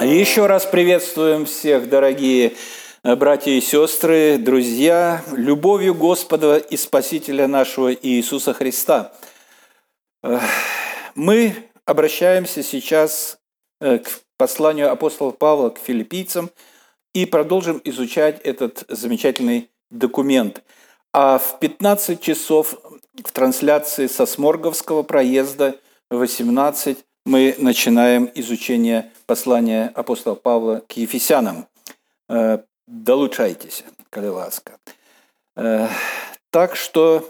Еще раз приветствуем всех, дорогие э, братья и сестры, друзья, любовью Господа и Спасителя нашего Иисуса Христа. Мы обращаемся сейчас э, к посланию апостола Павла к филиппийцам и продолжим изучать этот замечательный документ. А в 15 часов в трансляции со Сморговского проезда 18 мы начинаем изучение послания апостола Павла к Ефесянам. Э, долучайтесь, коли ласка. Э, так что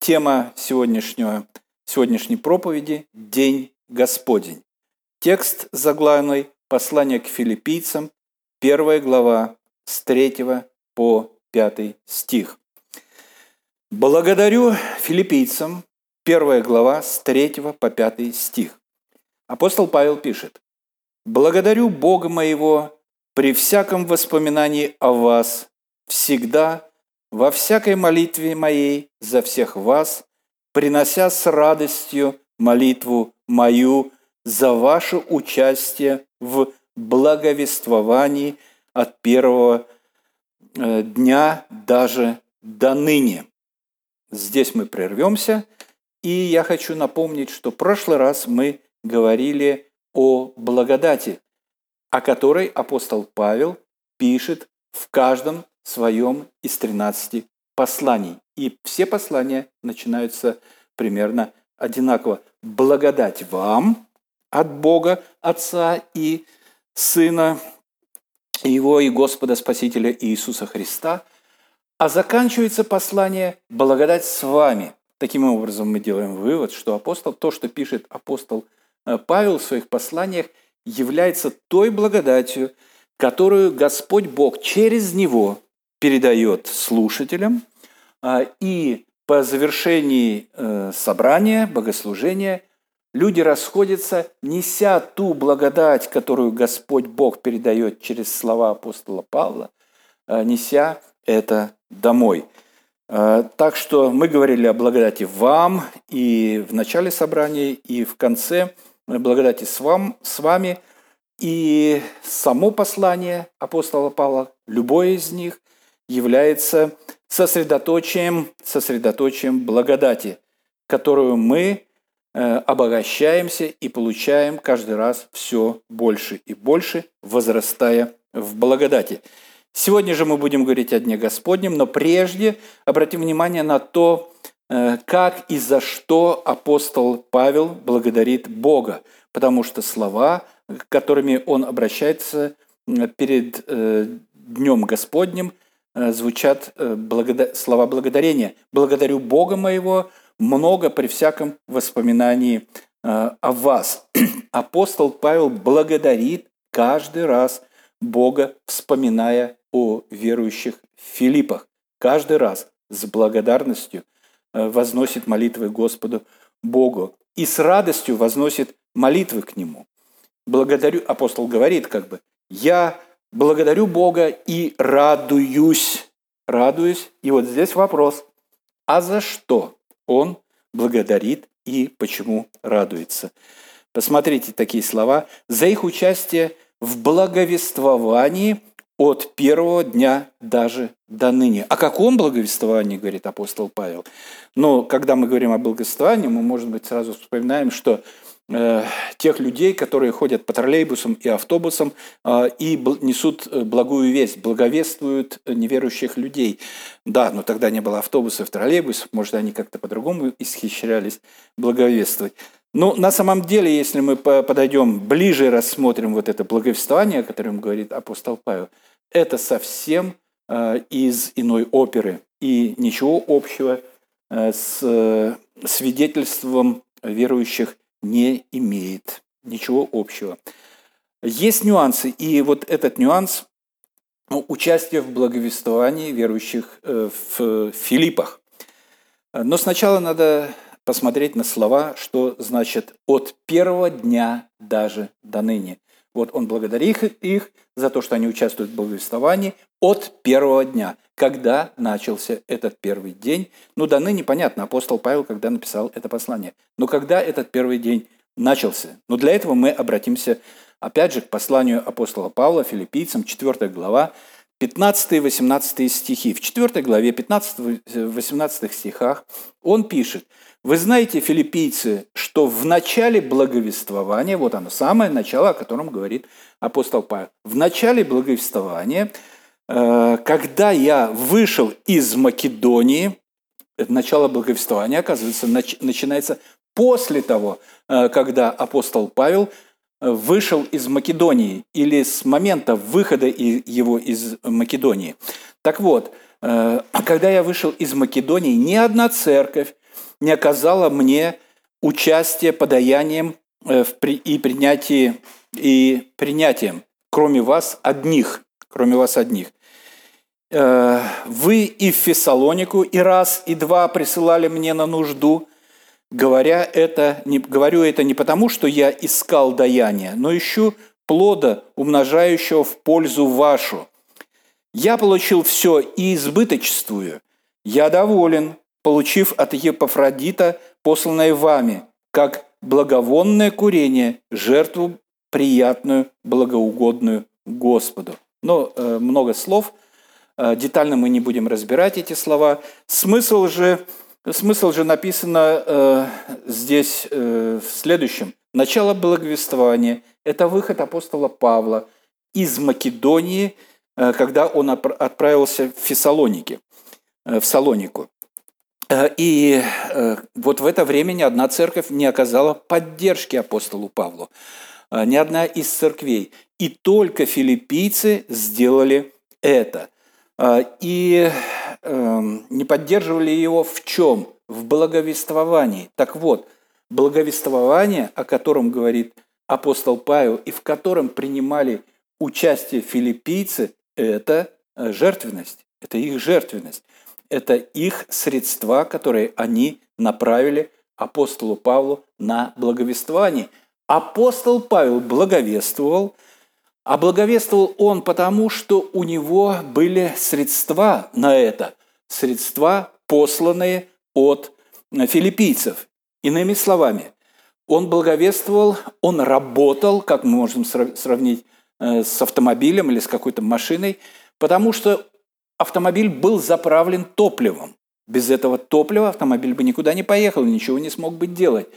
тема сегодняшнего, сегодняшней проповеди – День Господень. Текст заглавный «Послание к филиппийцам», первая глава, с 3 по 5 стих. «Благодарю филиппийцам», первая глава, с 3 по 5 стих. Апостол Павел пишет, «Благодарю Бога моего при всяком воспоминании о вас, всегда, во всякой молитве моей за всех вас, принося с радостью молитву мою за ваше участие в благовествовании от первого э, дня даже до ныне». Здесь мы прервемся, и я хочу напомнить, что в прошлый раз мы говорили о благодати, о которой апостол Павел пишет в каждом своем из 13 посланий. И все послания начинаются примерно одинаково. Благодать вам от Бога, Отца и Сына Его и Господа Спасителя Иисуса Христа, а заканчивается послание «Благодать с вами». Таким образом, мы делаем вывод, что апостол, то, что пишет апостол Павел в своих посланиях является той благодатью, которую Господь Бог через него передает слушателям, а, и по завершении э, собрания, богослужения, люди расходятся, неся ту благодать, которую Господь Бог передает через слова апостола Павла, э, неся это домой. Так что мы говорили о благодати вам и в начале собрания, и в конце – благодати с, вам, с вами. И само послание апостола Павла, любое из них, является сосредоточием, сосредоточием благодати, которую мы э, обогащаемся и получаем каждый раз все больше и больше, возрастая в благодати. Сегодня же мы будем говорить о Дне Господнем, но прежде обратим внимание на то, как и за что апостол Павел благодарит Бога, потому что слова, которыми он обращается перед э, Днем Господним, э, звучат слова благодарения. «Благодарю Бога моего много при всяком воспоминании о вас». Апостол Павел благодарит каждый раз Бога, вспоминая о верующих в Филиппах. Каждый раз с благодарностью – Э, возносит молитвы Господу Богу и с радостью возносит молитвы к Нему. Благодарю, апостол говорит как бы, я благодарю Бога и радуюсь. Радуюсь. И вот здесь вопрос, а за что он благодарит и почему радуется? Посмотрите такие слова. За их участие в благовествовании – от первого дня даже до ныне. О каком благовествовании, говорит апостол Павел? Но когда мы говорим о благовествовании, мы, может быть, сразу вспоминаем, что э, тех людей, которые ходят по троллейбусам и автобусам э, и несут э, благую весть, благовествуют неверующих людей. Да, но тогда не было автобусов, троллейбусов, может, они как-то по-другому исхищрялись благовествовать. Но на самом деле, если мы подойдем ближе и рассмотрим вот это благовествование, о котором говорит апостол Павел, это совсем э, из иной оперы и ничего общего э, с э, свидетельством верующих не имеет. Ничего общего. Есть нюансы, и вот этот нюанс ну, участие в благовествовании верующих в Филиппах. Но сначала надо посмотреть на слова, что значит «от первого дня даже до ныне». Вот он благодарит их за то, что они участвуют в благовествовании от первого дня. Когда начался этот первый день? Ну, до ныне понятно, апостол Павел, когда написал это послание. Но когда этот первый день начался? Ну, для этого мы обратимся Опять же, к посланию апостола Павла филиппийцам, 4 глава, 15 и 18 стихи. В 4 главе 15-18 стихах он пишет, «Вы знаете, филиппийцы, что в начале благовествования, вот оно, самое начало, о котором говорит апостол Павел, в начале благовествования, э, когда я вышел из Македонии, начало благовествования, оказывается, начинается после того, э, когда апостол Павел вышел из Македонии или с момента выхода его из Македонии. Так вот, э, когда я вышел из Македонии, ни одна церковь не оказала мне участия подаянием э, и принятии и принятием, кроме вас одних, кроме вас одних. Э, вы и в Фессалонику и раз, и два присылали мне на нужду – Говоря это, не, говорю это не потому, что я искал даяние, но ищу плода, умножающего в пользу вашу. Я получил все и избыточествую. Я доволен, получив от Епафродита, посланное вами, как благовонное курение, жертву приятную, благоугодную Господу. Но э, много слов, э, детально мы не будем разбирать эти слова. Смысл же Смысл же написано э, здесь э, в следующем. Начало благовествования – это выход апостола Павла из Македонии, э, когда он отправился в Фессалоники, э, в Салонику. Э, и э, вот в это время ни одна церковь не оказала поддержки апостолу Павлу, э, ни одна из церквей. И только филиппийцы сделали это. Э, и Эм, не поддерживали его в чем? В благовествовании. Так вот, благовествование, о котором говорит апостол Павел, и в котором принимали участие филиппийцы, это э, жертвенность, это их жертвенность, это их средства, которые они направили апостолу Павлу на благовествование. Апостол Павел благовествовал – а благовествовал он потому, что у него были средства на это, средства, посланные от филиппийцев. Иными словами, он благовествовал, он работал, как мы можем сравнить э, с автомобилем или с какой-то машиной, потому что автомобиль был заправлен топливом. Без этого топлива автомобиль бы никуда не поехал, ничего не смог бы делать.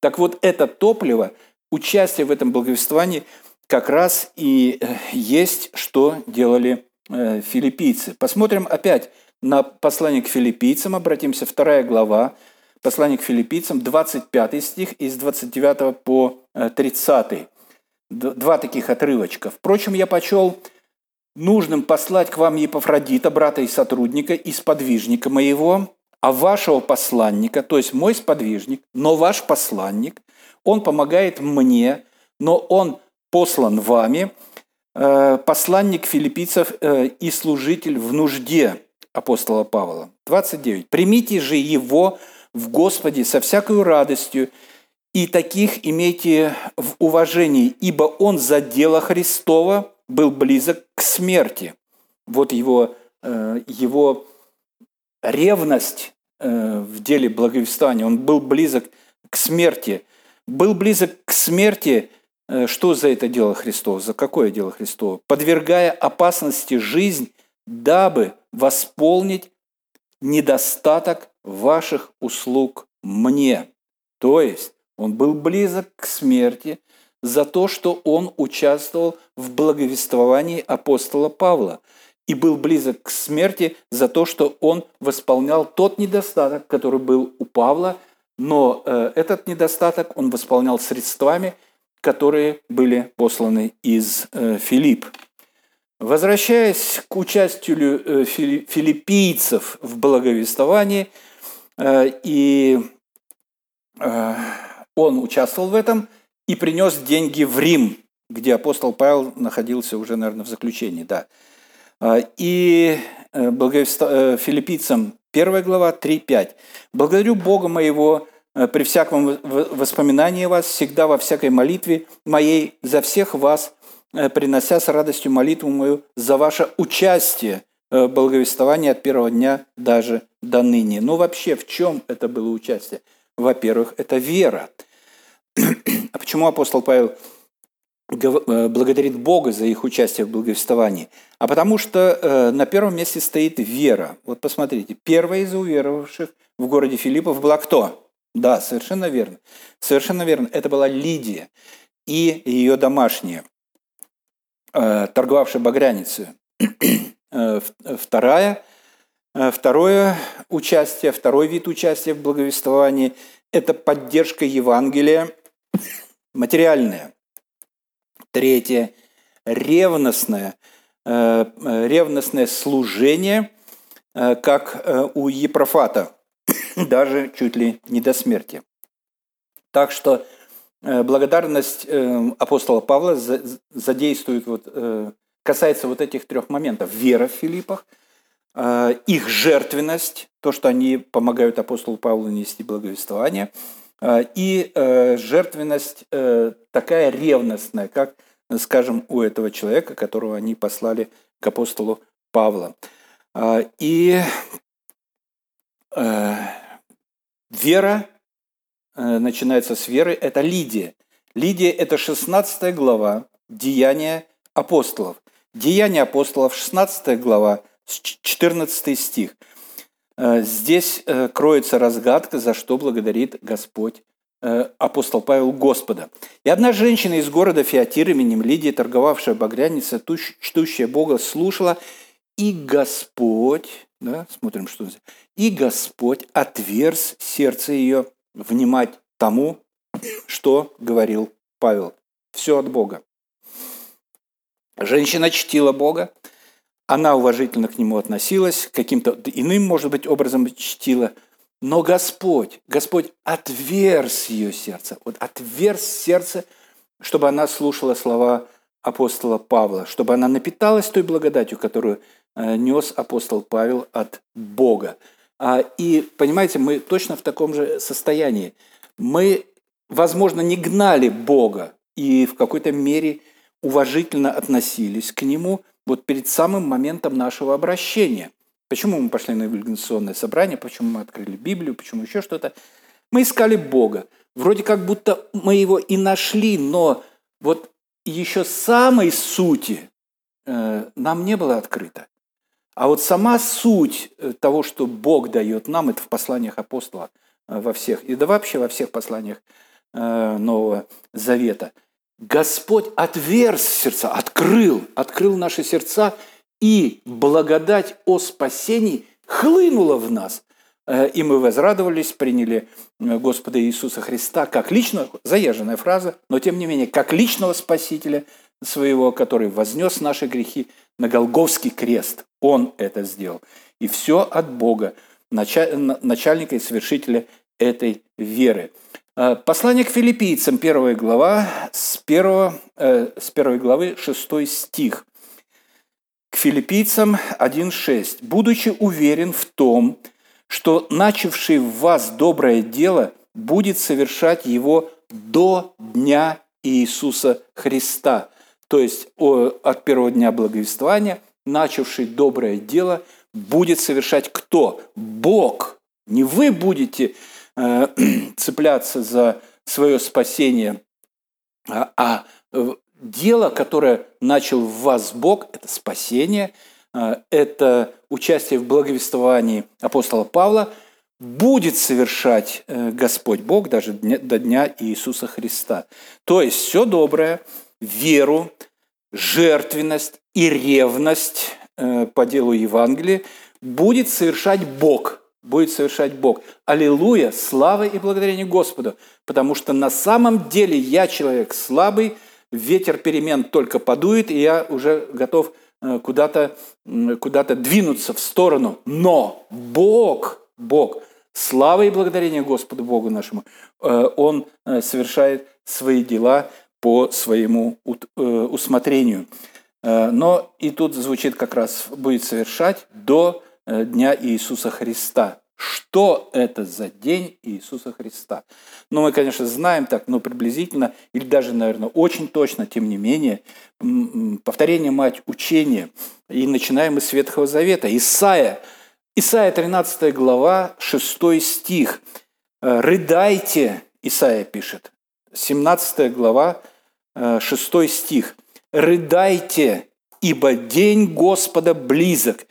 Так вот, это топливо, участие в этом благовествовании – как раз и э, есть, что делали э, филиппийцы. Посмотрим опять на послание к филиппийцам, обратимся, вторая глава, послание к филиппийцам, 25 стих, из 29 по 30. Э, два таких отрывочка. «Впрочем, я почел нужным послать к вам Епафродита, брата и сотрудника, и сподвижника моего, а вашего посланника, то есть мой сподвижник, но ваш посланник, он помогает мне, но он послан вами, э, посланник филиппийцев э, и служитель в нужде апостола Павла. 29. «Примите же его в Господе со всякой радостью, и таких имейте в уважении, ибо он за дело Христова был близок к смерти». Вот его, э, его ревность в деле благовествования, он был близок к смерти. Был близок к смерти что за это дело Христово? За какое дело Христово? Подвергая опасности жизнь, дабы восполнить недостаток ваших услуг мне. То есть он был близок к смерти за то, что он участвовал в благовествовании апостола Павла и был близок к смерти за то, что он восполнял тот недостаток, который был у Павла, но э, этот недостаток он восполнял средствами – которые были посланы из э, Филипп. Возвращаясь к участию э, филиппийцев в благовествовании, э, и он участвовал в этом и принес деньги в Рим, где апостол Павел находился уже, наверное, в заключении. Да. И филиппийцам 1 глава 3.5. «Благодарю Бога моего, при всяком воспоминании вас, всегда во всякой молитве моей за всех вас, э, принося с радостью молитву мою за ваше участие в благовествовании от первого дня даже до ныне. Но вообще в чем это было участие? Во-первых, это вера. А почему апостол Павел благодарит Бога за их участие в благовествовании, а потому что на первом месте стоит вера. Вот посмотрите, первая из уверовавших в городе Филиппов была кто? Да, совершенно верно. Совершенно верно. Это была Лидия и ее домашние, торговавшие багряницей. Вторая Э, второе участие, второй вид участия в благовествовании – это поддержка Евангелия материальная. Третье – ревностное, э, э, ревностное служение, как у Епрофата, даже чуть ли не до смерти. Так что благодарность апостола Павла задействует, вот, касается вот этих трех моментов. Вера в Филиппах – Э, их жертвенность, то, что они помогают апостолу Павлу нести благовествование, э, и э, жертвенность такая ревностная, как, скажем, у этого человека, которого они послали к апостолу Павла. И вера начинается с веры, это Лидия. Лидия – это 16 глава Деяния апостолов. Деяния апостолов, 16 глава, 14 стих. Э, здесь э, кроется разгадка, за что благодарит Господь э, апостол Павел Господа. «И одна женщина из города Фиатир именем Лидия, торговавшая багряница, чтущая Бога, слушала, и Господь, да, смотрим, что и Господь отверз сердце ее внимать тому, что говорил Павел. Все от Бога. Женщина чтила Бога, она уважительно к нему относилась, каким-то иным, может быть, образом чтила. Но Господь, Господь отверз ее сердце, вот отверз сердце, чтобы она слушала слова апостола Павла, чтобы она напиталась той благодатью, которую нес апостол Павел от Бога. А, и, понимаете, мы точно в таком же состоянии. Мы, возможно, не гнали Бога и в какой-то мере уважительно относились к Нему, вот перед самым моментом нашего обращения. Почему мы пошли на эволюционное собрание, почему мы открыли Библию, почему еще что-то. Мы искали Бога. Вроде как будто мы его и нашли, но вот еще самой сути э, нам не было открыто. А вот сама суть э, того, что Бог дает нам, это в посланиях апостола э, во всех, и да вообще во всех посланиях э, Нового Завета – Господь отверз сердца, открыл, открыл наши сердца, и благодать о спасении хлынула в нас. И мы возрадовались, приняли Господа Иисуса Христа как личного, заезженная фраза, но тем не менее, как личного Спасителя своего, который вознес наши грехи на Голговский крест. Он это сделал. И все от Бога, начальника и совершителя этой веры. Э, послание к филиппийцам, первая глава, с, первого, э, с первой главы, шестой стих. К филиппийцам 1.6. «Будучи уверен в том, что начавший в вас доброе дело будет совершать его до дня Иисуса Христа». То есть от первого дня благовествования начавший доброе дело будет совершать кто? Бог. Не вы будете Э, цепляться за свое спасение, а, а э, дело, которое начал в вас Бог, это спасение, э, это участие в благовествовании апостола Павла, будет совершать Господь Бог даже до дня Иисуса Христа. То есть все доброе, веру, жертвенность и ревность по делу Евангелия будет совершать Бог – будет совершать Бог. Аллилуйя, слава и благодарение Господу, потому что на самом деле я человек слабый, ветер перемен только подует, и я уже готов э, куда-то куда двинуться в сторону. Но Бог, Бог, слава и благодарение Господу Богу нашему, э, Он э, совершает свои дела по своему усмотрению. Но и тут звучит как раз «будет совершать до Э, Дня Иисуса Христа. Что это за день Иисуса Христа? Ну, мы, конечно, знаем так, но приблизительно, или даже, наверное, очень точно, тем не менее, повторение мать учения. И начинаем мы с Ветхого Завета. Исаия, Исаия 13 глава, 6 стих. «Рыдайте», Исаия пишет, 17 глава, 6 стих. «Рыдайте, ибо день Господа близок,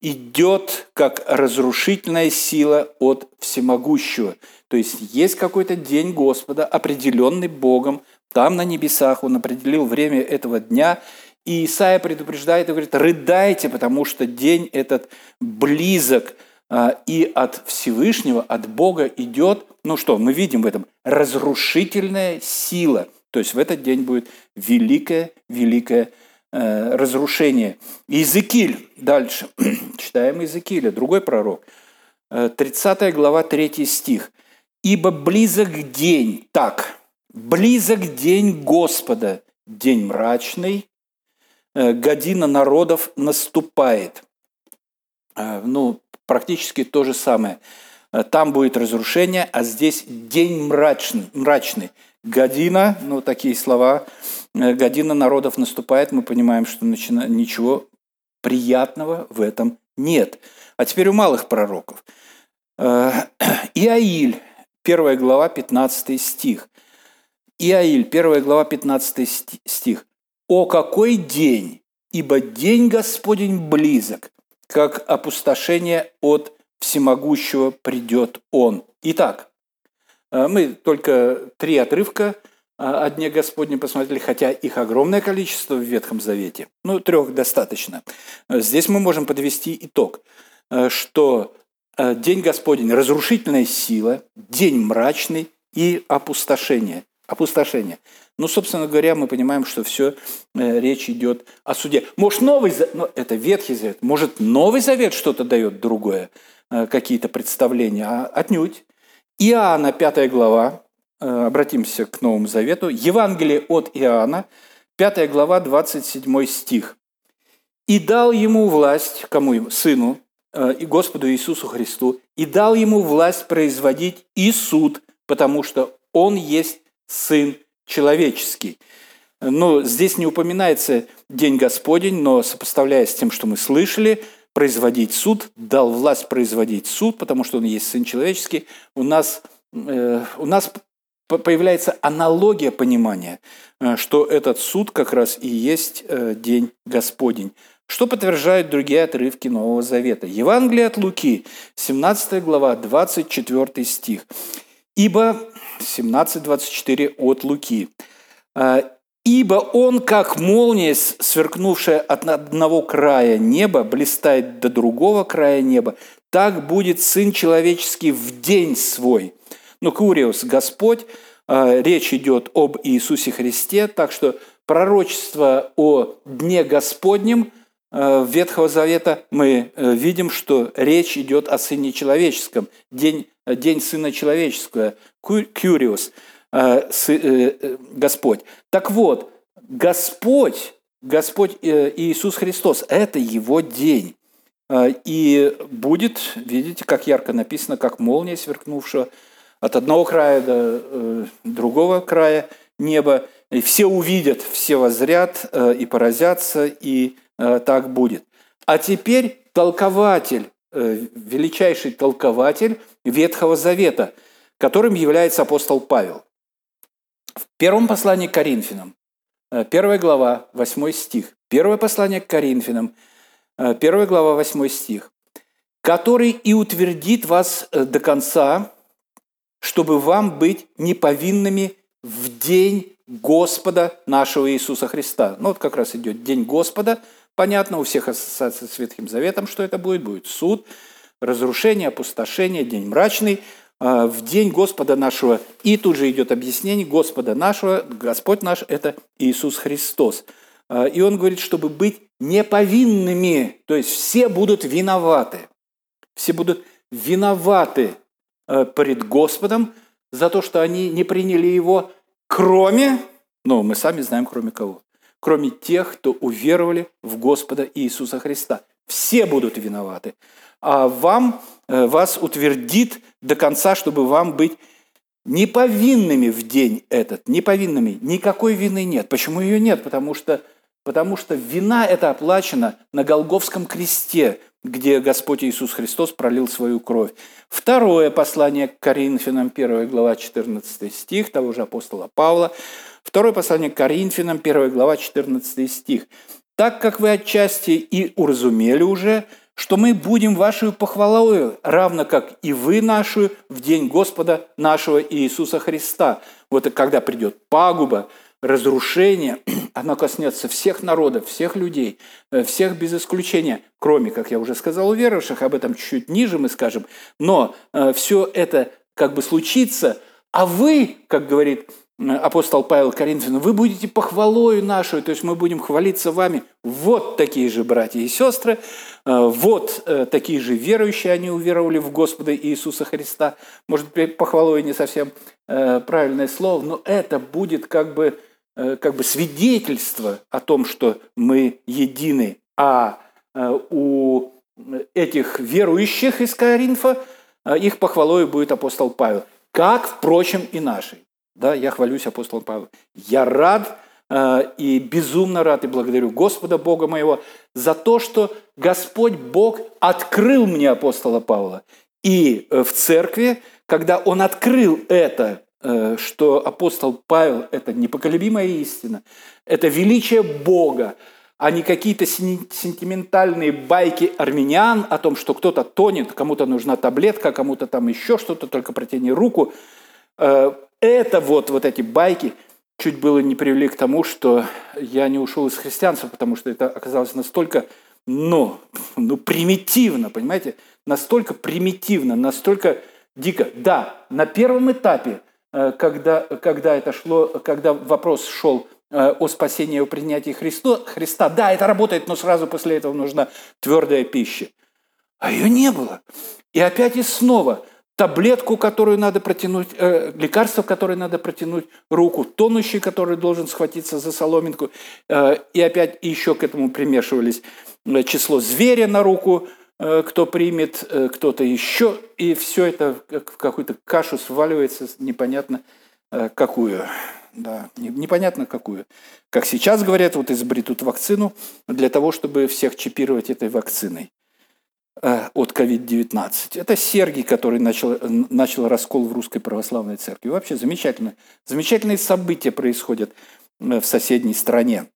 идет как разрушительная сила от всемогущего». То есть есть какой-то день Господа, определенный Богом, там на небесах Он определил время этого дня, и Исаия предупреждает и говорит, рыдайте, потому что день этот близок, а, и от Всевышнего, от Бога идет, ну что, мы видим в этом разрушительная сила. То есть в этот день будет великое, великое э, разрушение. Иезекииль, дальше, читаем Иезекииля, другой пророк, 30 э, глава, 3 стих. «Ибо близок день, так, близок день Господа, день мрачный, э, година народов наступает». Ну, практически то же самое. Там будет разрушение, а здесь день мрачный. мрачный. Година, ну такие слова, година народов наступает, мы понимаем, что начина... ничего приятного в этом нет. А теперь у малых пророков. Иаиль, 1 глава, 15 стих. Иаиль, 1 глава, 15 стих. «О какой день! Ибо день Господень близок, как опустошение от всемогущего придет Он». Итак, э, мы только три отрывка о Дне Господне посмотрели, хотя их огромное количество в Ветхом Завете. Ну, трех достаточно. Здесь мы можем подвести итог, э, что э, День Господень – разрушительная сила, день мрачный и опустошение. Опустошение. Ну, собственно говоря, мы понимаем, что все э, речь идет о суде. Может, Новый Завет, но это Ветхий Завет, может, Новый Завет что-то дает другое, какие-то представления, а отнюдь. Иоанна, 5 глава, Э, обратимся к Новому Завету. Евангелие от Иоанна, 5 глава, 27 стих. «И дал ему власть, кому ему? Сыну, э, и Господу Иисусу Христу, и дал ему власть производить и суд, потому что он есть Сын человеческий». Но здесь не упоминается День Господень, но сопоставляя с тем, что мы слышали, производить суд, дал власть производить суд, потому что он есть Сын человеческий, у нас, э, у нас появляется аналогия понимания, э, что этот суд как раз и есть э, День Господень. Что подтверждают другие отрывки Нового Завета? Евангелие от Луки, 17 глава, 24 стих. «Ибо...» 17.24 от Луки. «Э, «Ибо он, как молния, сверкнувшая от одного края неба, блистает до другого края неба, так будет Сын Человеческий в день свой». Ну, Куриус – Господь, а, речь идет об Иисусе Христе, так что пророчество о Дне Господнем а, Ветхого Завета мы э, видим, что речь идет о Сыне Человеческом, День, день Сына Человеческого, Кюриус, Господь. Так вот, Господь, Господь Иисус Христос – это Его день. И будет, видите, как ярко написано, как молния сверкнувшая от одного края до э, другого края неба. И все увидят, все возрят э, и поразятся, и э, так будет. А теперь толкователь, э, величайший толкователь Ветхого Завета, которым является апостол Павел. В первом послании к Коринфянам, э, первая глава, 8 стих. Первое послание к Коринфянам, э, первая глава, 8 стих. «Который и утвердит вас э, до конца, чтобы вам быть неповинными в день Господа нашего Иисуса Христа. Ну вот как раз идет День Господа. Понятно, у всех ассоциаций с Ветхим Заветом, что это будет. Будет суд, разрушение, опустошение, день мрачный. А, в день Господа нашего. И тут же идет объяснение Господа нашего. Господь наш – это Иисус Христос. А, и он говорит, чтобы быть неповинными. То есть все будут виноваты. Все будут виноваты Э, пред Господом за то, что они не приняли Его, кроме, ну, мы сами знаем, кроме кого, кроме тех, кто уверовали в Господа Иисуса Христа. Все будут виноваты. А вам, э, вас утвердит до конца, чтобы вам быть неповинными в день этот, неповинными. Никакой вины нет. Почему ее нет? Потому что, потому что вина это оплачена на Голговском кресте. где Господь Иисус Христос пролил свою кровь. Второе послание к Коринфянам, 1 глава, 14 стих того же апостола Павла. Второе послание к Коринфянам, 1 глава, 14 стих. «Так как вы отчасти и уразумели уже, что мы будем вашей похвалою, равно как и вы нашу в день Господа нашего Иисуса Христа». Вот и когда придет пагуба, разрушение, оно коснется всех народов, всех людей, э, всех без исключения, кроме, как я уже сказал, уверовавших, об этом чуть ниже мы скажем, но э, все это как бы случится, а вы, как говорит апостол Павел Коринфянам, вы будете похвалою нашу, то есть мы будем хвалиться вами. Вот такие же братья и сестры, э, вот такие же верующие, они уверовали в Господа Иисуса Христа. Может быть, похвалой не совсем правильное слово, но это будет как бы Э, как бы свидетельство о том, что мы едины, а э, у этих верующих из Коринфа э, их похвалой будет апостол Павел. Как, впрочем, и нашей. Да, я хвалюсь апостолом Павлом. Я рад и безумно рад и благодарю Господа Бога моего за то, что Господь Бог открыл мне апостола Павла. И в церкви, когда Он открыл это Э, что апостол Павел – это непоколебимая истина, это величие Бога, а не какие-то сентиментальные байки армян о том, что кто-то тонет, кому-то нужна таблетка, кому-то там еще что-то, только протяни руку. Это вот, вот эти байки чуть было не привели к тому, что я не ушел из христианства, потому что это оказалось настолько, ну, ну примитивно, понимаете, настолько примитивно, настолько дико. Да, на первом этапе – Э, когда, когда это шло, когда вопрос шел э, о спасении, о принятии Христо, Христа. Да, это работает, но сразу после этого нужна твердая пища. А ее не было. И опять и снова таблетку, которую надо протянуть, э, лекарство, которое надо протянуть руку, тонущий, который должен схватиться за соломинку. Э, и опять еще к этому примешивались э, число зверя на руку, Э, кто примет, э, кто-то еще, и все это в какую-то кашу сваливается, непонятно э, какую. Да, непонятно какую. Как сейчас говорят, вот изобретут вакцину для того, чтобы всех чипировать этой вакциной от COVID-19. Это Сергий, который начал, начал раскол в Русской Православной Церкви. Вообще замечательно. Замечательные события происходят в соседней стране.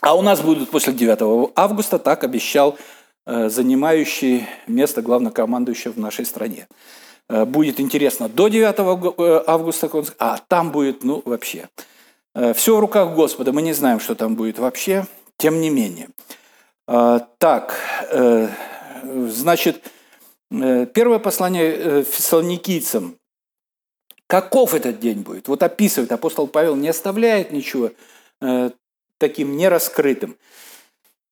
А у нас будут после 9 августа, так обещал Э, занимающий место главнокомандующего в нашей стране. Э, будет интересно до 9 э, августа, а там будет, ну, вообще. Все в руках Господа, мы не знаем, что там будет вообще, тем не менее. Так, значит, первое послание фессалоникийцам. Каков этот день будет? Вот описывает апостол Павел, не оставляет ничего таким нераскрытым.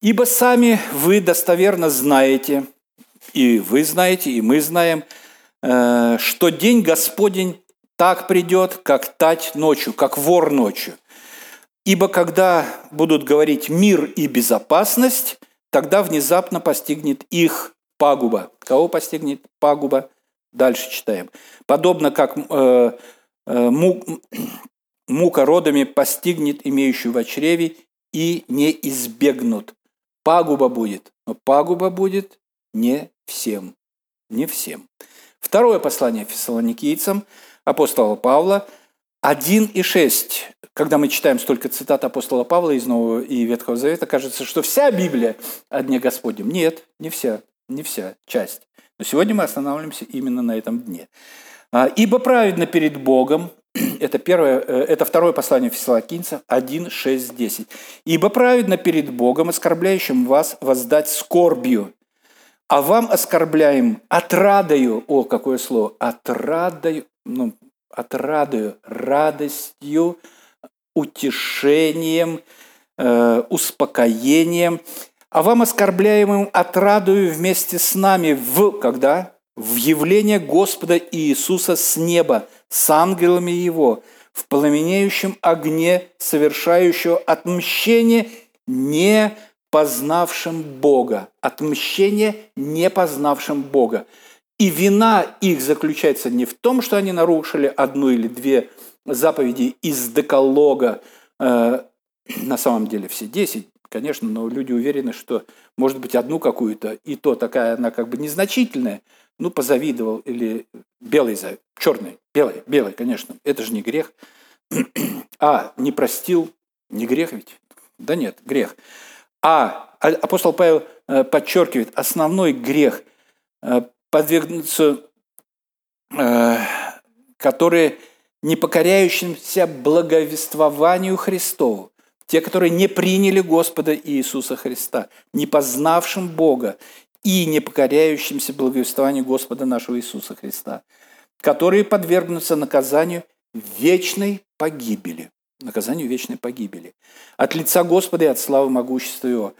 Ибо сами вы достоверно знаете, и вы знаете, и мы знаем, э, что день Господень так придет, как тать ночью, как вор ночью. Ибо когда будут говорить мир и безопасность, тогда внезапно постигнет их пагуба. Кого постигнет пагуба? Дальше читаем. Подобно как э, э, мука родами постигнет имеющую в чреве и не избегнут пагуба будет, но пагуба будет не всем. Не всем. Второе послание фессалоникийцам апостола Павла 1 и 6. Когда мы читаем столько цитат апостола Павла из Нового и Ветхого Завета, кажется, что вся Библия о Дне Господнем. Нет, не вся, не вся часть. Но сегодня мы останавливаемся именно на этом дне. «А, «Ибо праведно перед Богом это, первое, э, это второе послание Фессалокинцев 1, 6, 10. «Ибо праведно перед Богом, оскорбляющим вас, воздать скорбью, а вам оскорбляем отрадою». О, какое слово! Отрадою, ну, отрадою, радостью, утешением, э, успокоением, а вам оскорбляемым отрадую вместе с нами в, когда? В явление Господа Иисуса с неба – с ангелами его в пламенеющем огне, совершающего отмщение не познавшим Бога. Отмщение не познавшим Бога. И вина их заключается не в том, что они нарушили одну или две заповеди из декалога, э, на самом деле все десять, конечно, но люди уверены, что, может быть, одну какую-то, и то такая она как бы незначительная, ну, позавидовал, или белый, черный, белый, белый, конечно, это же не грех. А, не простил, не грех ведь? Да нет, грех. А, а апостол Павел э, подчеркивает, основной грех подвергнуться, э, которые не покоряющимся благовествованию Христову, те, которые не приняли Господа Иисуса Христа, не познавшим Бога и не покоряющимся благовествованию Господа нашего Иисуса Христа, которые подвергнутся наказанию вечной погибели. Наказанию вечной погибели. От лица Господа и от славы могущества Его.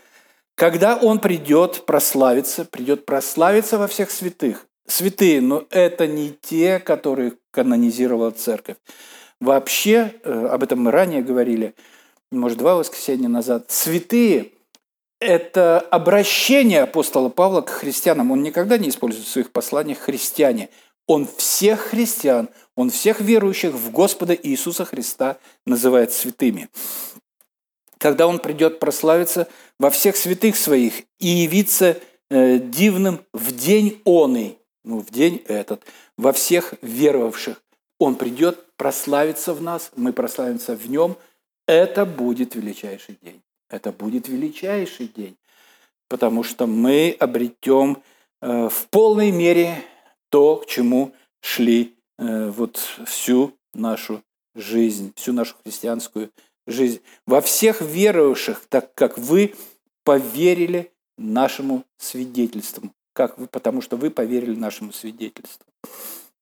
Когда Он придет прославиться, придет прославиться во всех святых. Святые, но это не те, которые канонизировала церковь. Вообще, э, об этом мы ранее говорили, может, два воскресенья назад, святые это обращение апостола Павла к христианам. Он никогда не использует в своих посланиях христиане. Он всех христиан, он всех верующих в Господа Иисуса Христа называет святыми. Когда он придет прославиться во всех святых своих и явиться э, дивным в день оный, ну, в день этот, во всех веровавших. Он придет прославиться в нас, мы прославимся в нем. Это будет величайший день. Это будет величайший день, потому что мы обретем э, в полной мере то, к чему шли э, вот всю нашу жизнь, всю нашу христианскую жизнь. Во всех верующих, так как вы поверили нашему свидетельству, как вы, потому что вы поверили нашему свидетельству.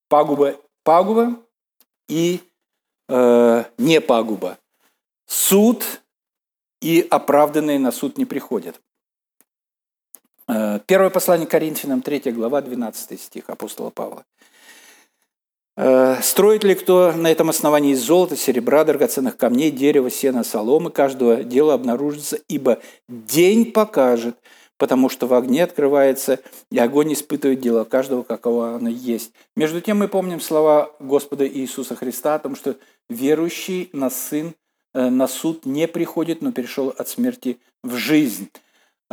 Пагуба, пагуба и э, не пагуба. Суд и оправданные на суд не приходят. Э, первое послание Коринфянам, 3 глава, 12 стих апостола Павла. «Э, «Строит ли кто на этом основании из золота, серебра, драгоценных камней, дерева, сена, соломы, каждого дела обнаружится, ибо день покажет, потому что в огне открывается, и огонь испытывает дело каждого, какого оно есть». Между тем мы помним слова Господа Иисуса Христа о том, что верующий на Сын Э, на суд не приходит, но перешел от смерти в жизнь.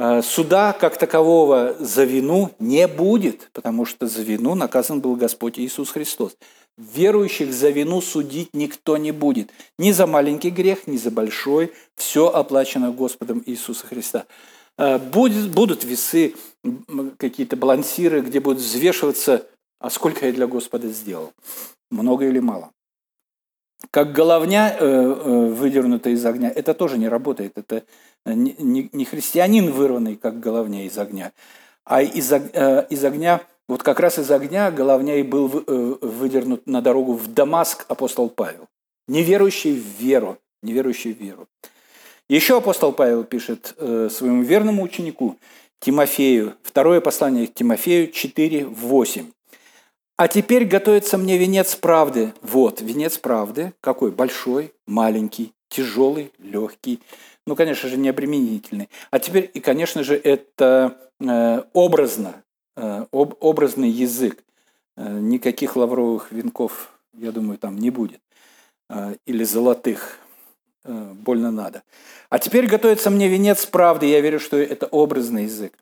Э, суда как такового за вину не будет, потому что за вину наказан был Господь Иисус Христос. Верующих за вину судить никто не будет. Ни за маленький грех, ни за большой. Все оплачено Господом Иисуса Христа. Э, будет, будут весы, какие-то балансиры, где будут взвешиваться, а сколько я для Господа сделал. Много или мало как головня, э, э, выдернутая из огня, это тоже не работает. Это не христианин, вырванный как головня из огня, а э, из огня, вот как раз из огня головня и был выдернут на дорогу в Дамаск апостол Павел. Неверующий в веру, неверующий в веру. Еще апостол Павел пишет своему верному ученику Тимофею, второе послание к Тимофею 4, 8. А теперь готовится мне венец правды. Вот, венец правды. Какой? Большой, маленький, тяжелый, легкий. Ну, конечно же, необременительный. А теперь, и, конечно же, это э, образно, э, об, образный язык. Э, никаких лавровых венков, я думаю, там не будет. Э, или золотых. Э, больно надо. А теперь готовится мне венец правды. Я верю, что это образный язык.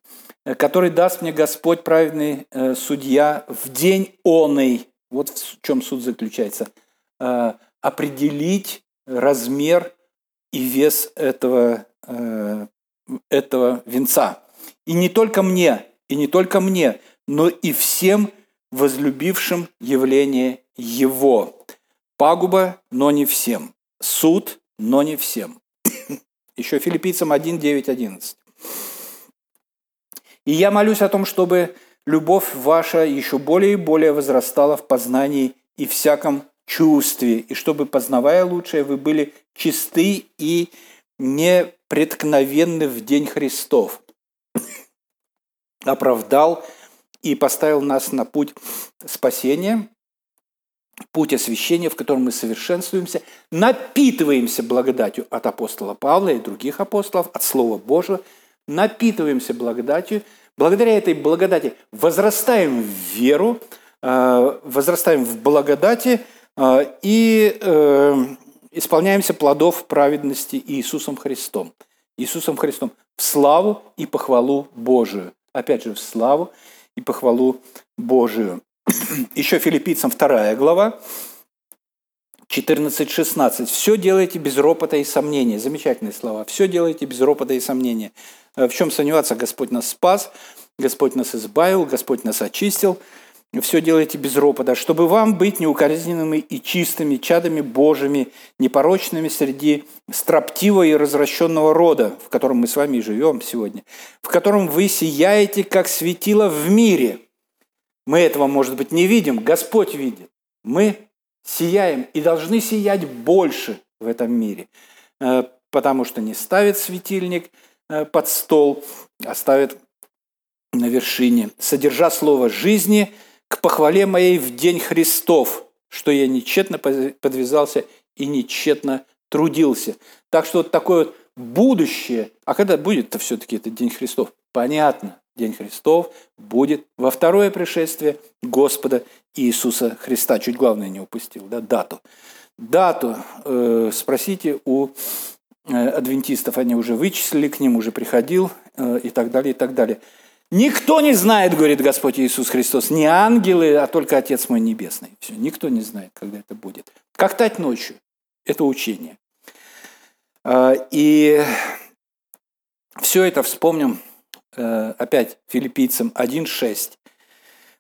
Э, который даст мне Господь, праведный э, судья, в день оный. Вот в чем суд заключается. Определить размер и вес этого, этого венца. И не только мне, и не только мне, но и всем возлюбившим явление Его. Пагуба, но не всем. Суд, но не всем. Еще филиппийцам 1, 9, 11. И я молюсь о том, чтобы любовь ваша еще более и более возрастала в познании и всяком чувстве, и чтобы, познавая лучшее, вы были чисты и непреткновенны в день Христов. Оправдал и поставил нас на путь спасения, путь освящения, в котором мы совершенствуемся, напитываемся благодатью от апостола Павла и других апостолов, от Слова Божьего, напитываемся благодатью – Благодаря этой благодати возрастаем в веру, э, возрастаем в благодати э, и э, исполняемся плодов праведности Иисусом Христом. Иисусом Христом в славу и похвалу Божию. Опять же, в славу и похвалу Божию. Еще филиппийцам 2 глава, 14-16. «Все делайте без ропота и сомнения». Замечательные слова. «Все делайте без ропота и сомнения». Э, в чем сомневаться? Господь нас спас, Господь нас избавил, Господь нас очистил. Все делайте без ропота, чтобы вам быть неукоризненными и чистыми, чадами Божьими, непорочными среди строптивого и развращенного рода, в котором мы с вами живем сегодня, в котором вы сияете, как светило в мире. Мы этого, может быть, не видим, Господь видит. Мы сияем и должны сиять больше в этом мире, э, потому что не ставит светильник э, под стол, а ставит на вершине, содержа слово жизни к похвале моей в день Христов, что я нечетно подвязался и нечетно трудился. Так что вот такое вот будущее, а когда будет-то все-таки этот день Христов? Понятно, день Христов будет во второе пришествие Господа Иисуса Христа. Чуть главное не упустил, да, дату. Дату э, спросите у э, адвентистов, они уже вычислили, к ним уже приходил э, и так далее, и так далее. Никто не знает, говорит Господь Иисус Христос, не ангелы, а только Отец мой Небесный. Все, никто не знает, когда это будет. Как тать ночью. Это учение. Э, и все это вспомним опять филиппийцам 1.6.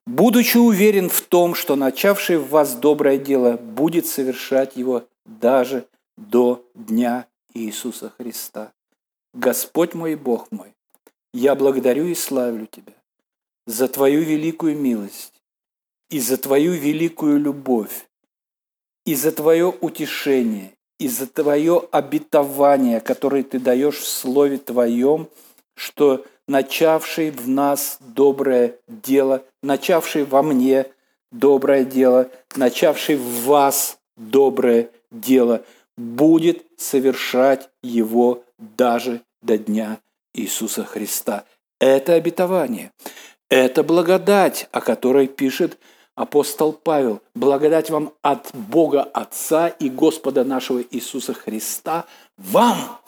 «Будучи уверен в том, что начавший в вас доброе дело будет совершать его даже до дня Иисуса Христа. Господь мой и Бог мой, я благодарю и славлю Тебя за Твою великую милость и за Твою великую любовь, и за Твое утешение, и за Твое обетование, которое Ты даешь в Слове Твоем, что начавший в нас доброе дело, начавший во мне доброе дело, начавший в вас доброе дело, будет совершать его даже до дня Иисуса Христа. Это обетование, это благодать, о которой пишет апостол Павел. Благодать вам от Бога Отца и Господа нашего Иисуса Христа вам,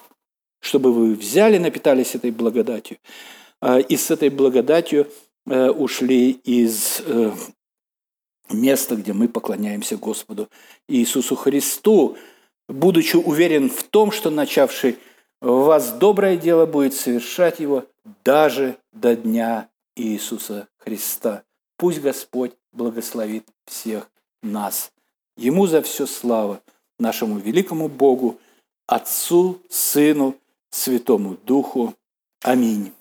чтобы вы взяли, напитались этой благодатью, а, и с этой благодатью э, ушли из э, места, где мы поклоняемся Господу Иисусу Христу, будучи уверен в том, что начавший в вас доброе дело будет совершать его даже до дня Иисуса Христа. Пусть Господь благословит всех нас. Ему за все слава, нашему великому Богу, Отцу, Сыну Святому Духу. Аминь.